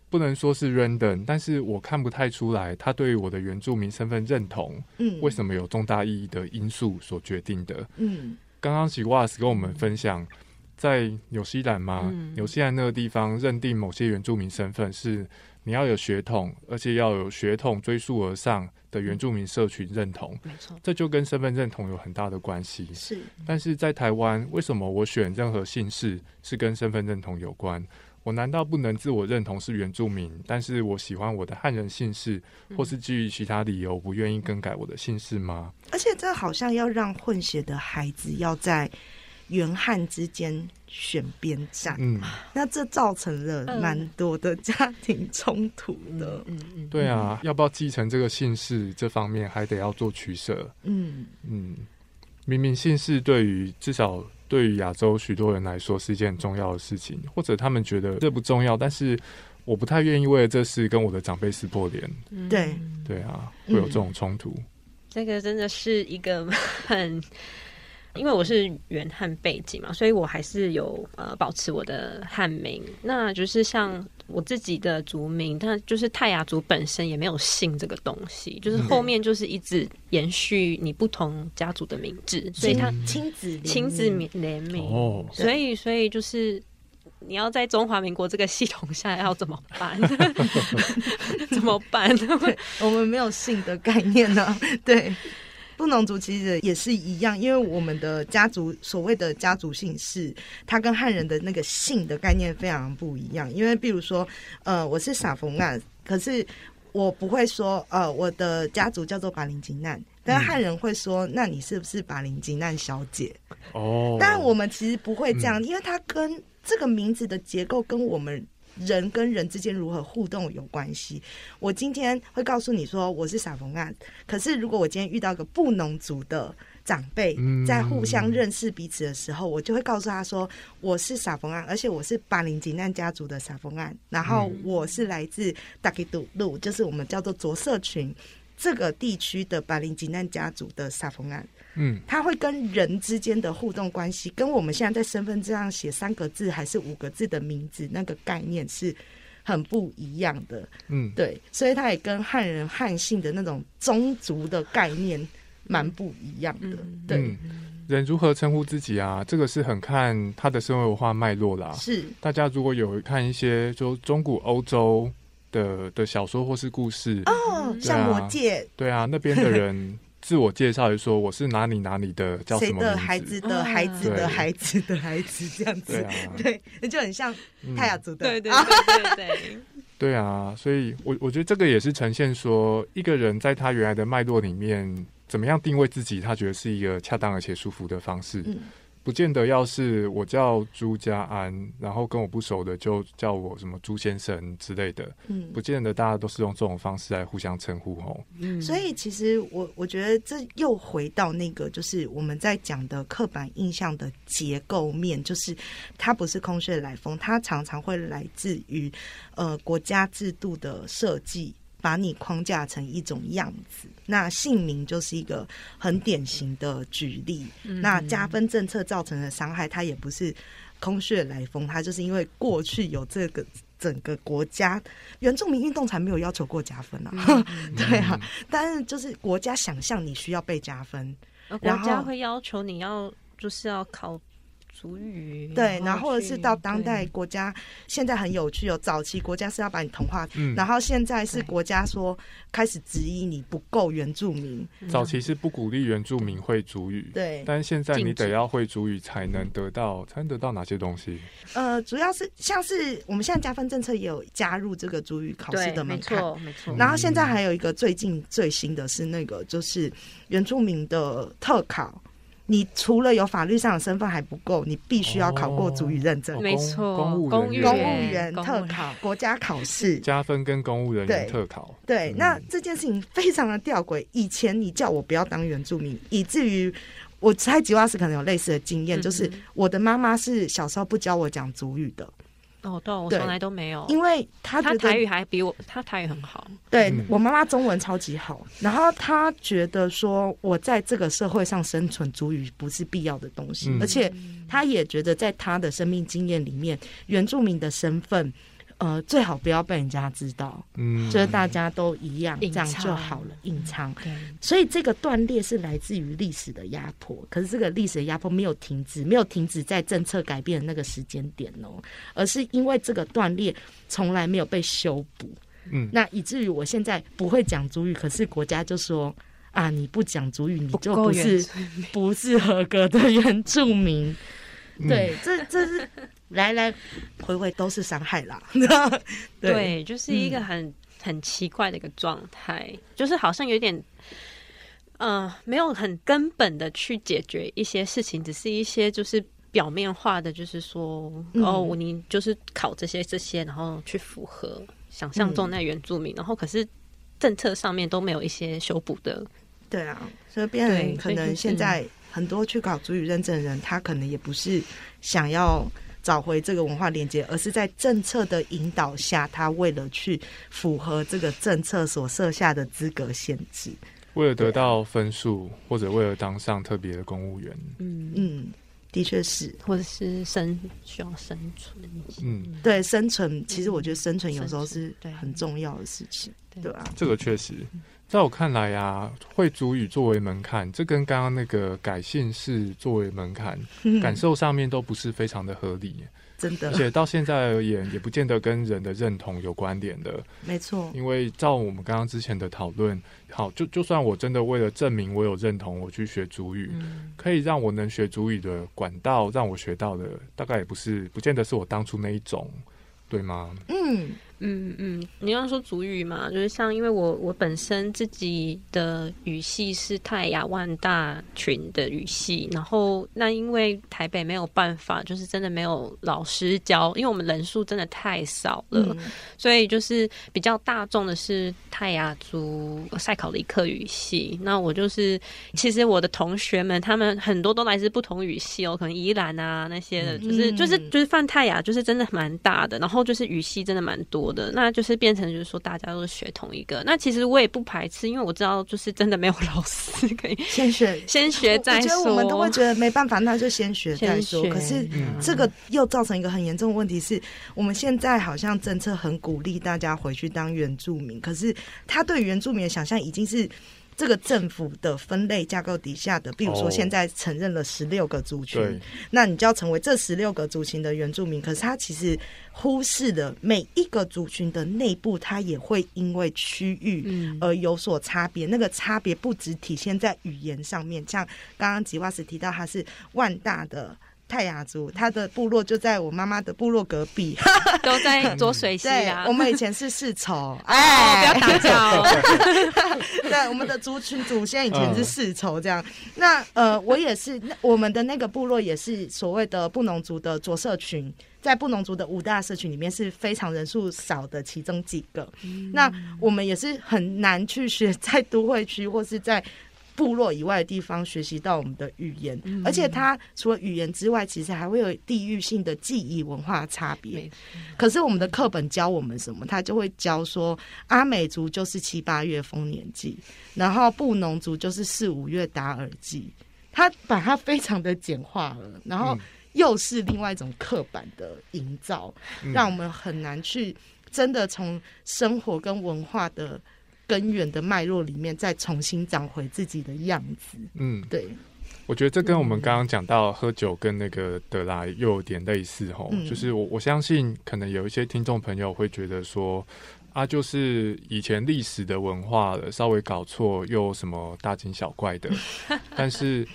不能说是 random，但是我看不太出来他对于我的原住民身份认同，嗯，为什么有重大意义的因素所决定的？嗯，刚刚吉瓦斯跟我们分享，在纽西兰嘛，纽西兰那个地方认定某些原住民身份是你要有血统，而且要有血统追溯而上。的原住民社群认同，没错，这就跟身份认同有很大的关系。是，但是在台湾，为什么我选任何姓氏是跟身份认同有关？我难道不能自我认同是原住民，但是我喜欢我的汉人姓氏，或是基于其他理由不愿意更改我的姓氏吗？而且这好像要让混血的孩子要在。原汉之间选边站，嗯，那这造成了蛮多的家庭冲突的，嗯嗯，对啊，要不要继承这个姓氏，这方面还得要做取舍，嗯。嗯，明明姓氏对于至少对于亚洲许多人来说是一件很重要的事情，或者他们觉得这不重要，但是我不太愿意为了这事跟我的长辈撕破脸，对。对啊，会有这种冲突，这个真的是一个 很。因为我是原汉背景嘛，所以我还是有呃保持我的汉名。那就是像我自己的族名，但就是泰雅族本身也没有姓这个东西，就是后面就是一直延续你不同家族的名字，所以它亲子亲子联名哦，所以所以就是你要在中华民国这个系统下要怎么办？怎么办？我们没有姓的概念呢？对。布农族其实也是一样，因为我们的家族所谓的家族姓氏，它跟汉人的那个姓的概念非常不一样。因为比如说，呃，我是傻冯案，可是我不会说，呃，我的家族叫做巴林金难，但汉人会说，那你是不是巴林金难小姐？哦，但我们其实不会这样，因为它跟这个名字的结构跟我们。人跟人之间如何互动有关系。我今天会告诉你说我是撒冯案，可是如果我今天遇到一个布农族的长辈，在互相认识彼此的时候，我就会告诉他说我是撒冯案，而且我是巴林吉难家族的撒冯案，然后我是来自大吉杜路，就是我们叫做着色群这个地区的巴林吉难家族的撒冯案。嗯，他会跟人之间的互动关系，跟我们现在在身份证上写三个字还是五个字的名字那个概念是很不一样的。嗯，对，所以他也跟汉人汉姓的那种宗族的概念蛮不一样的。对，人如何称呼自己啊？这个是很看他的社会文化脉络啦。是，大家如果有看一些就中古欧洲的的小说或是故事哦，像魔戒，对啊，那边的人。自我介绍就说我是哪里哪里的，叫什么的孩子的孩子的孩子的孩子这样子，对，那就很像泰雅族的，对对对 对，对。啊，所以我我觉得这个也是呈现说一个人在他原来的脉络里面怎么样定位自己，他觉得是一个恰当而且舒服的方式。不见得，要是我叫朱家安，然后跟我不熟的就叫我什么朱先生之类的，嗯，不见得大家都是用这种方式来互相称呼哦。嗯，所以其实我我觉得这又回到那个，就是我们在讲的刻板印象的结构面，就是它不是空穴来风，它常常会来自于呃国家制度的设计。把你框架成一种样子，那姓名就是一个很典型的举例。那加分政策造成的伤害，它也不是空穴来风，它就是因为过去有这个整个国家原住民运动才没有要求过加分啊。对啊，但是就是国家想象你需要被加分，国家会要求你要就是要考。俗语对，然后或者是到当代国家，现在很有趣哦。早期国家是要把你同化，然后现在是国家说开始质疑你不够原住民。早期是不鼓励原住民会主语，对，但是现在你得要会主语才能得到，才能得到哪些东西？呃，主要是像是我们现在加分政策也有加入这个主语考试的门槛，没错，没错。然后现在还有一个最近最新的是那个就是原住民的特考。你除了有法律上的身份还不够，你必须要考过主语认证。没错，公务员、公务员特考、国家考试加分跟公务人员特考。对，那这件事情非常的吊诡。以前你叫我不要当原住民，以至于我猜吉瓦斯可能有类似的经验，就是我的妈妈是小时候不教我讲主语的。哦，对，我从来都没有，因为他他台语还比我，他台语很好。对我妈妈中文超级好，然后他觉得说我在这个社会上生存，主语不是必要的东西，而且他也觉得在他的生命经验里面，原住民的身份。呃，最好不要被人家知道，嗯，就是大家都一样，这样就好了，隐藏。所以这个断裂是来自于历史的压迫，可是这个历史的压迫没有停止，没有停止在政策改变的那个时间点哦，而是因为这个断裂从来没有被修补，嗯，那以至于我现在不会讲主语，可是国家就说啊，你不讲主语，你就不是不是合格的原住民。对，这这是 来来回回都是伤害啦。对，就是一个很很奇怪的一个状态，就是好像有点，呃，没有很根本的去解决一些事情，只是一些就是表面化的，就是说，哦，你就是考这些这些，然后去符合想象中那原住民，然后可是政策上面都没有一些修补的。对啊，所以变成可能现在。很多去考主语认证的人，他可能也不是想要找回这个文化连接，而是在政策的引导下，他为了去符合这个政策所设下的资格限制。为了得到分数，或者为了当上特别的公务员，嗯嗯，的确是，或者是生需要生存，嗯，对生存，其实我觉得生存有时候是对。很重要的事情，对。对吧？这个确实，在我看来啊，会主语作为门槛，这跟刚刚那个改姓氏作为门槛，嗯 感受上面都不是非常的合理，真的。而且到现在而言，也不见得跟人的认同有关联的。没错，因为照我们刚刚之前的讨论，好，就就算我真的为了证明我有认同，我去学主语，嗯。可以让我能学主语的管道，让我学到的，大概也不是，不见得是我当初那一种，对吗？嗯嗯嗯，你要说主语嘛，就是像因为我我本身自己的语系是泰雅万大群的语系，然后那因为台北没有办法，就是真的没有老师教，因为我们人数真的太少了，嗯。所以就是比较大众的是泰雅族赛考利克语系。那我就是，其实我的同学们他们很多都来自不同语系哦，可能宜兰啊那些的，就是嗯就是就是泛泰雅，就是真的蛮大的，然后就是语系真的蛮多的，那就是变成就是说大家都是学同一个。那其实我也不排斥，因为我知道就是真的没有老师可以先学 先学再我觉得说。我们都会觉得没办法，那就先学再说。可是嗯这个又造成一个很严重的问题是，我们现在好像政策很鼓励大家回去当原住民，可是他对原住民的想象已经是。这个政府的分类架构底下的，比如说哦现在承认了十六个族群，对，那你就要成为这十六个族群的原住民。可是他其实忽视了每一个族群的内部，它也会因为区域嗯而有所差别。那个差别不只体现在语言上面，像刚刚吉瓦斯提到他是万大的。泰雅族，他的部落就在我妈妈的部落隔壁。都在浊水溪啊，，我们以前是世仇，哎，不要哎，打架哦。对，我们的族群祖先以前是世仇这样。那呃，我也是，那我们的那个部落也是所谓的布农族的着社群，在布农族的五大社群里面是非常人数少的其中几个。那我们也是很难去学在都会区或是在。部落以外的地方学习到我们的语言，而且它除了语言之外，其实还会有地域性的记忆文化差别。可是我们的课本教我们什么？他就会教说阿美族就是七八月丰年祭，然后布农族就是四五月达尔祭。他把它非常的简化了，然后嗯又是另外一种刻板的营造，嗯让我们很难去真的从生活跟文化的根源的脉络里面再重新长回自己的样子。嗯，对，我觉得这跟我们刚刚讲到喝酒跟那个德拉又有点类似吼，嗯就是我我相信可能有一些听众朋友会觉得说。啊，就是以前历史的文化了，稍微搞错又有什么大惊小怪的？但是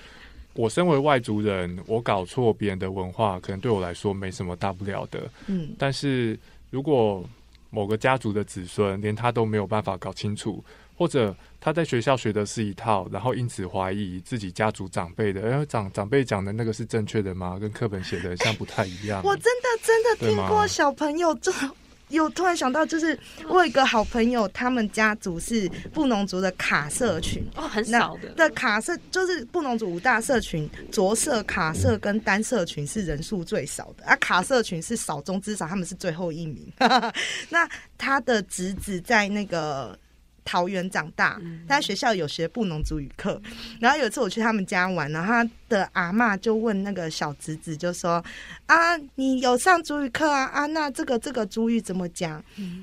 我身为外族人，我搞错别人的文化，可能对我来说没什么大不了的。嗯，但是如果某个家族的子孙连他都没有办法搞清楚，或者他在学校学的是一套，然后因此怀疑自己家族长辈的，哎，长长辈讲的那个是正确的吗？跟课本写的像不太一样。我真的真的听过小朋友这。有突然想到，就是我有一个好朋友，他们家族是布农族的卡社群，哦，很那少的。的卡社就是布农族五大社群，着社、卡社跟单社群是人数最少的，啊，卡社群是少中之少，他们是最后一名。那他的侄子在那个桃园长大，他在学校有学布农族语课，然后有一次我去他们家玩，然后他的阿妈就问那个小侄子，就说：“啊，你有上主语课啊？啊，那这个这个主语怎么讲？”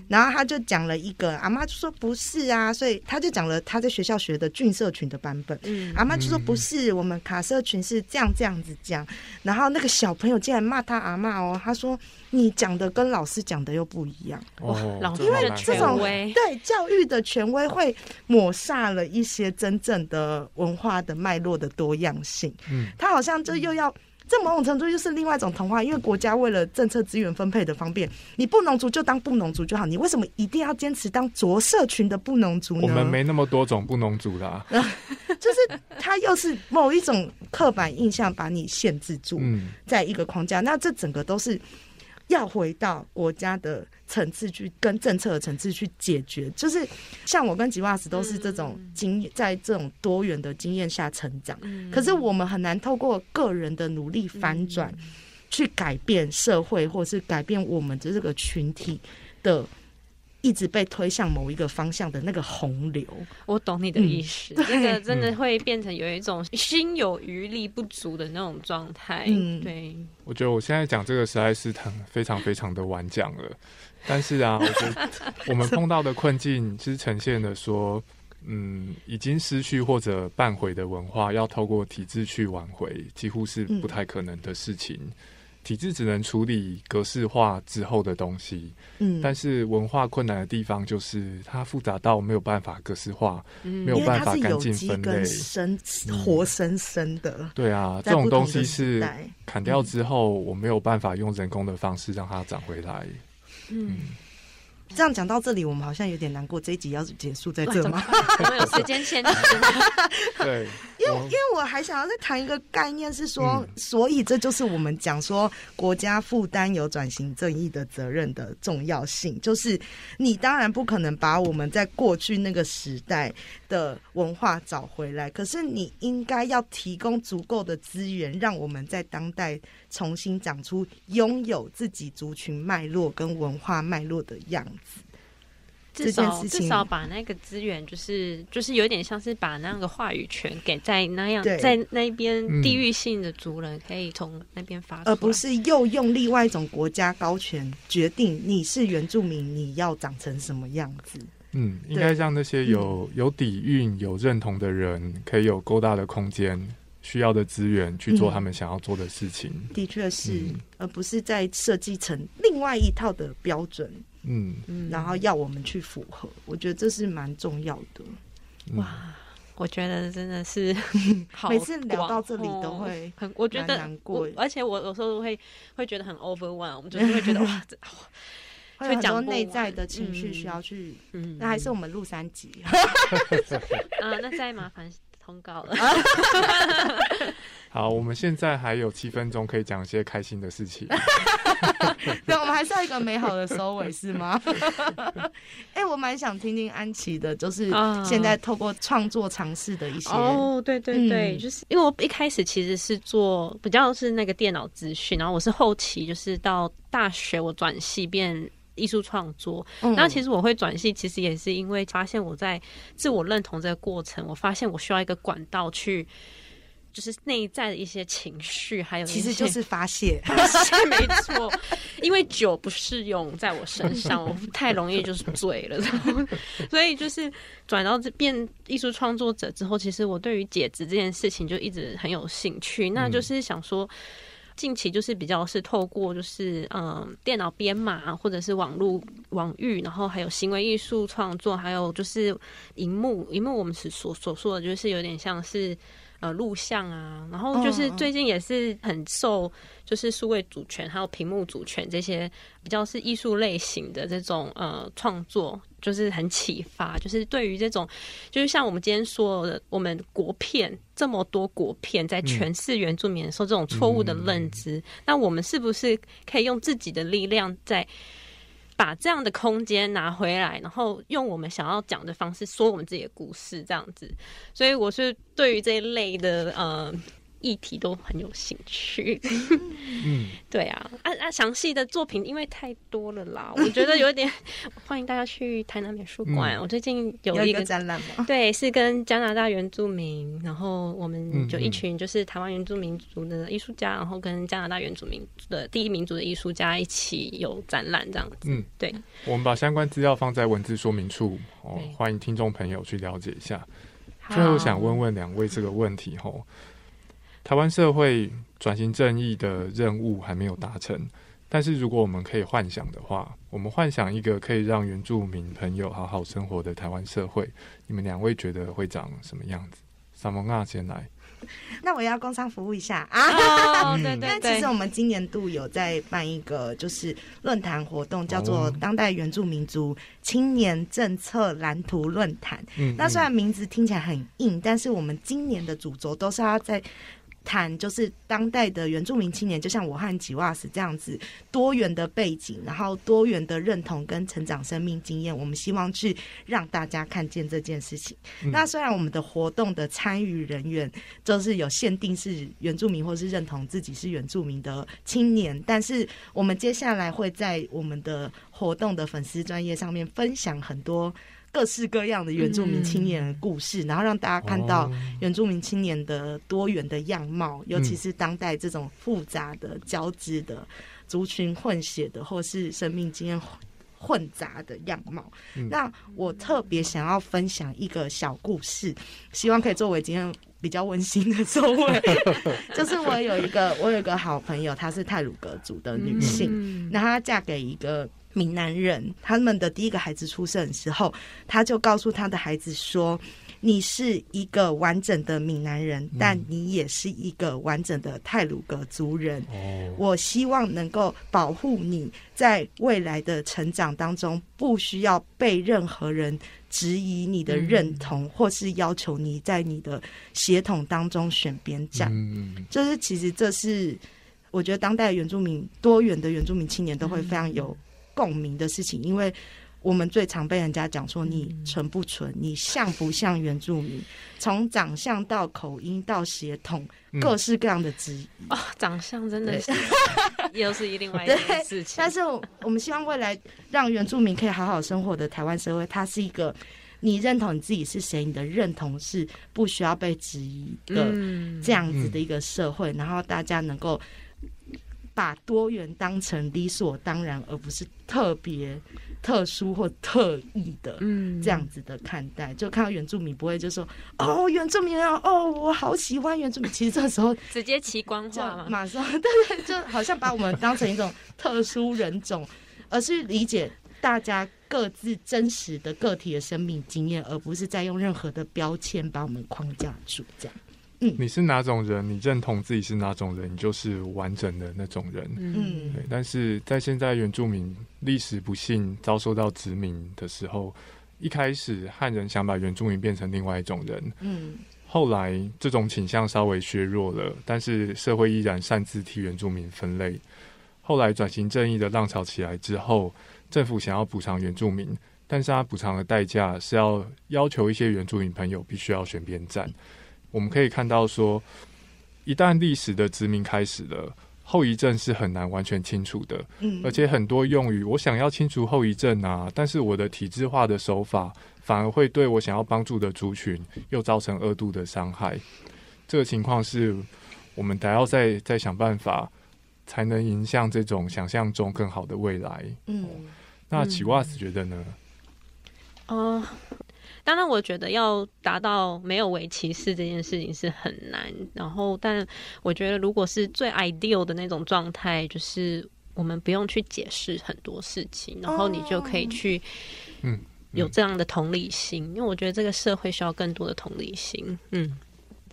然后他就讲了一个，阿妈就说不是啊，所以他就讲了他在学校学的俊社群的版本。嗯阿妈就说不是，我们卡社群是这样这样子讲。然后那个小朋友竟然骂他阿妈哦，他说你讲的跟老师讲的又不一样。哇，老师这好难的权这种对教育的权威会抹杀了一些真正的文化的脉络的多样性。嗯他好像就又要。这某种程度就是另外一种童话，因为国家为了政策资源分配的方便，你不农族就当不农族就好，你为什么一定要坚持当着社群的不农族呢？我们没那么多种不农族啦。就是它又是某一种刻板印象把你限制住，嗯，在一个框架。那这整个都是要回到国家的层次去跟政策的层次去解决。就是像我跟吉瓦斯都是这种经验，在这种多元的经验下成长。可是我们很难透过个人的努力翻转，去改变社会，或是改变我们的这个群体的一直被推向某一个方向的那个洪流。我懂你的意思，这个真的会变成有一种心有余力不足的那种状态。嗯，对。我觉得我现在讲这个实在是很非常非常的晚讲了，但是啊，我觉得 我们碰到的困境其实呈现的说。嗯，已经失去或者半毁的文化，要透过体制去挽回，几乎是不太可能的事情。体制只能处理格式化之后的东西，嗯，但是文化困难的地方就是它复杂到没有办法格式化，没有办法干净分类，生活生生的。对啊，这种东西是砍掉之后，我没有办法用人工的方式让它长回来。嗯。这样讲到这里，我们好像有点难过。这一集要结束在这吗？我们有时间限制。对，因为因为我还想要再谈一个概念，是说，所以这就是我们讲说国家负担有转型正义的责任的重要性。就是你当然不可能把我们在过去那个时代的文化找回来，可是你应该要提供足够的资源，让我们在当代重新长出拥有自己族群脉络跟文化脉络的样子。至少至少把那个资源，就是就是有点像是把那个话语权给在那样在那边地域性的族人可以从那边发，而不是又用另外一种国家高权决定你是原住民你要长成什么样子。嗯，应该让那些有有底蕴、有认同的人，可以有够大的空间、需要的资源去做他们想要做的事情。的确是，而不是在设计成另外一套的标准。嗯，然后要我们去符合，我觉得这是蛮重要的。哇，我觉得真的是，每次聊到这里都会很，我觉得难过，而且我有时候会会觉得很 overwhelm，我们就是会觉得 哇，会有讲内在的情绪需要去，嗯那还是我们录三集。啊，那再麻烦通告了。好，我们现在还有七分钟可以讲一些开心的事情。对，我们还是要一个美好的收尾，是吗？哎，我蛮想听听安琪的，就是现在透过创作尝试的一些。哦，对对对，就是因为我一开始其实是做比较是那个电脑资讯，然后我是后期就是到大学我转系变艺术创作。那其实我会转系，其实也是因为发现我在自我认同这个过程，我发现我需要一个管道去。就是内在的一些情绪，还有其实就是发泄，发泄没错。因为酒不适用在我身上，我太容易就是醉了。所以就是转到这变艺术创作者之后，其实我对于解职这件事情就一直很有兴趣。那就是想说，近期就是比较是透过就是嗯电脑编码，或者是网络网域，然后还有行为艺术创作，还有就是荧幕荧幕，我们是所所说的，就是有点像是。呃，录像啊，然后就是最近也是很受，就是数位主权还有屏幕主权这些比较是艺术类型的这种呃创作，就是很启发。就是对于这种，就是像我们今天说的，我们国片这么多国片在诠释原住民受这种错误的认知，那我们是不是可以用自己的力量在？把这样的空间拿回来，然后用我们想要讲的方式说我们自己的故事，这样子。所以我是对于这一类的呃。议题都很有兴趣，嗯，对啊，啊啊，详细的作品因为太多了啦，我觉得有点 欢迎大家去台南美术馆。我最近有一个展览嘛？对，是跟加拿大原住民，然后我们就一群就是台湾原住民族的艺术家，然后跟加拿大原住民的第一民族的艺术家一起有展览这样子。嗯，对，我们把相关资料放在文字说明处，哦，欢迎听众朋友去了解一下。最后想问问两位这个问题，吼。台湾社会转型正义的任务还没有达成，但是如果我们可以幻想的话，我们幻想一个可以让原住民朋友好好生活的台湾社会，你们两位觉得会长什么样子？萨蒙娜先来。那我要工商服务一下啊！对对对，其实我们今年度有在办一个就是论坛活动，叫做“当代原住民族青年政策蓝图论坛”。嗯，那虽然名字听起来很硬，但是我们今年的主轴都是要在。谈就是当代的原住民青年，就像我和吉瓦斯这样子多元的背景，然后多元的认同跟成长生命经验，我们希望去让大家看见这件事情。那虽然我们的活动的参与人员就是有限定是原住民或是认同自己是原住民的青年，但是我们接下来会在我们的活动的粉丝专业上面分享很多。各式各样的原住民青年的故事，然后让大家看到原住民青年的多元的样貌，尤其是当代这种复杂的交织的族群混血的，或是生命经验混杂的样貌。那我特别想要分享一个小故事，希望可以作为今天比较温馨的收尾。就是我有一个我有一个好朋友，她是泰鲁格族的女性，那她嫁给一个。闽南人，他们的第一个孩子出生的时候，他就告诉他的孩子说：“你是一个完整的闽南人，但你也是一个完整的泰鲁格族人。我希望能够保护你在未来的成长当中，不需要被任何人质疑你的认同，或是要求你在你的血统当中选边站。就是其实这是我觉得当代原住民多元的原住民青年都会非常有。”共鸣的事情，因为我们最常被人家讲说你纯不纯，你像不像原住民？从长相到口音到血统，各式各样的质疑哦，长相真的是 又是一另外一件事情。但是我们希望未来让原住民可以好好生活的台湾社会，它是一个你认同你自己是谁，你的认同是不需要被质疑的这样子的一个社会，然后大家能够。把多元当成理所当然，而不是特别、特殊或特意的，嗯，这样子的看待。就看到原住民，不会就说哦，原住民啊，哦，我好喜欢原住民。其实这时候 直接奇观化嘛，马上 对对，就好像把我们当成一种特殊人种，而是理解大家各自真实的个体的生命经验，而不是在用任何的标签把我们框架住，这样。你是哪种人？你认同自己是哪种人，你就是完整的那种人。嗯，对。但是在现在原住民历史不幸遭受到殖民的时候，一开始汉人想把原住民变成另外一种人。嗯，后来这种倾向稍微削弱了，但是社会依然擅自替原住民分类。后来转型正义的浪潮起来之后，政府想要补偿原住民，但是他补偿的代价是要要求一些原住民朋友必须要选边站。我们可以看到，说一旦历史的殖民开始了，后遗症是很难完全清除的。嗯，而且很多用语，我想要清除后遗症啊，但是我的体制化的手法反而会对我想要帮助的族群又造成二度的伤害。这个情况是我们得要再再想办法，才能迎向这种想象中更好的未来。嗯，那奇瓦斯觉得呢？啊。当然，我觉得要达到没有为歧视这件事情是很难。然后，但我觉得如果是最 ideal 的那种状态，就是我们不用去解释很多事情，然后你就可以去，嗯，有这样的同理心。因为我觉得这个社会需要更多的同理心。嗯，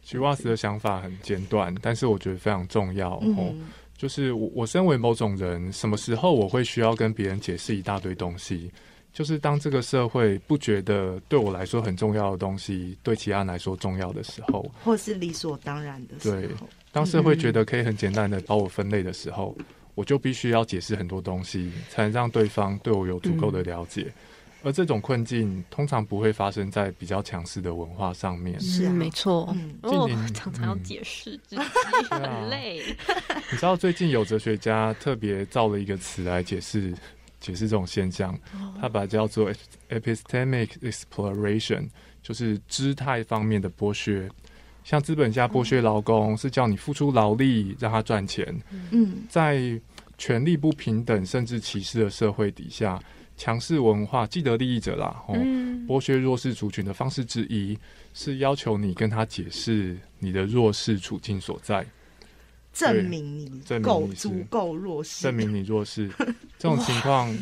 徐瓦斯的想法很简短，但是我觉得非常重要。哦，就是我我身为某种人，什么时候我会需要跟别人解释一大堆东西？就是当这个社会不觉得对我来说很重要的东西，对其他人来说重要的时候，或是理所当然的时候，当社会觉得可以很简单的把我分类的时候，我就必须要解释很多东西，才能让对方对我有足够的了解。而这种困境通常不会发生在比较强势的文化上面。是没错，哦，常常要解释自己很累。你知道最近有哲学家特别造了一个词来解释。解释这种现象，他把它叫做 epistemic exploration，就是姿态方面的剥削。像资本家剥削劳工，是叫你付出劳力让他赚钱。嗯，在权力不平等甚至歧视的社会底下，强势文化既得利益者啦，哦，剥削弱势族群的方式之一，是要求你跟他解释你的弱势处境所在。证明你够足够弱势，证明你弱势，这种情况，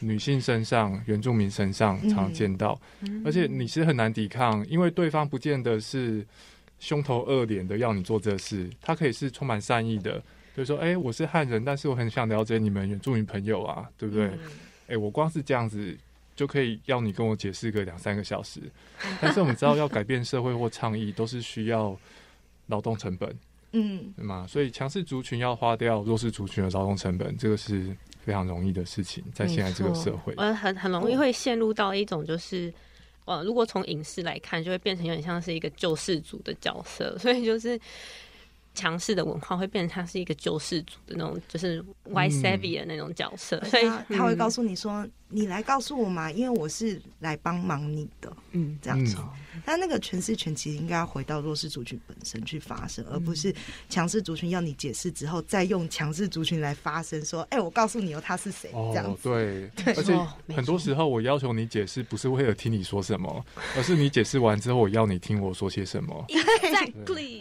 女性身上、原住民身上常见到，而且你是很难抵抗，因为对方不见得是凶头恶脸的要你做这事，他可以是充满善意的，比如说，哎，我是汉人，但是我很想了解你们原住民朋友啊，对不对？哎，我光是这样子就可以要你跟我解释个两三个小时，但是我们知道要改变社会或倡议都是需要劳动成本。嗯，对吗？所以强势族群要花掉弱势族群的劳动成本，这个是非常容易的事情，在现在这个社会，我很很容易会陷入到一种就是，呃，如果从影视来看，就会变成有点像是一个救世主的角色，所以就是。强势的文化会变成他是一个救世主的那种，就是 white savvy 的那种角色，所以他他会告诉诉你说：“你来告诉我嘛，因为我是来帮忙你的。”嗯。这样子。嗯。但那个诠释权其实应该要回到弱势族群本身去发生，而不是强势族群要你解释之后，再用强势族群来发声，说：“哎、我告诉你哦，他是谁？”这样哦，子。对，没而且很多时候我要求你解释，不是为了听你说什么，而是你解释完之后，我要你听我说些什么。exactly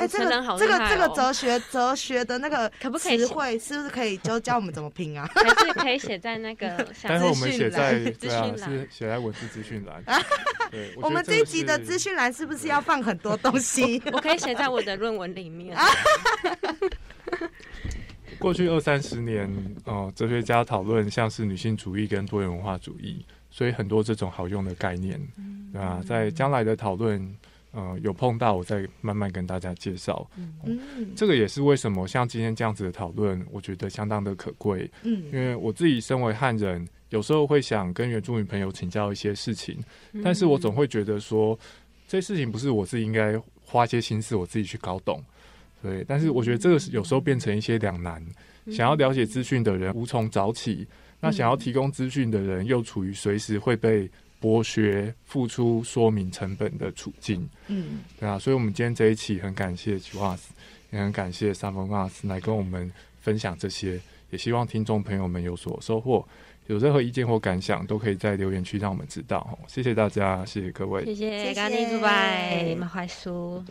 哎、主这个这个这个哲学哲学的那个可不可以词汇，是不是可以就教我们怎么拼啊？还是可以写在那个 待会我们写在资对啊，讯栏是写在文字资讯栏。对，我们这一集的资讯。栏是不是要放很多东西？我可以写在我的论文里面。过去二三十年，呃，哲学家讨论像是女性主义跟多元文化主义，所以很多这种好用的概念，对吧？在将来的讨论，呃，有碰到我再慢慢跟大家介绍。嗯。这个也是为什么像今天这样子的讨论，我觉得相当的可贵，嗯。因嗯为我自己身为汉人，有时候会想跟原住民朋友请教一些事情，嗯。但是我总会觉得说，这事情不是我自己应该花一些心思，我自己去搞懂。对，但是我觉得这个是有时候变成一些两难，嗯。想要了解资讯的人无从找起，那想要提供资讯的人又处于随时会被剥削、付出说明成本的处境。嗯，对啊，所以我们今天这一期很感谢 c h i w a s 也很感谢 s a m o n a s 来跟我们分享这些，也希望听众朋友们有所收获。有任何意见或感想，都可以在留言区让我们知道。谢谢大家，谢谢各位。谢谢，干你主拜，马怀叔。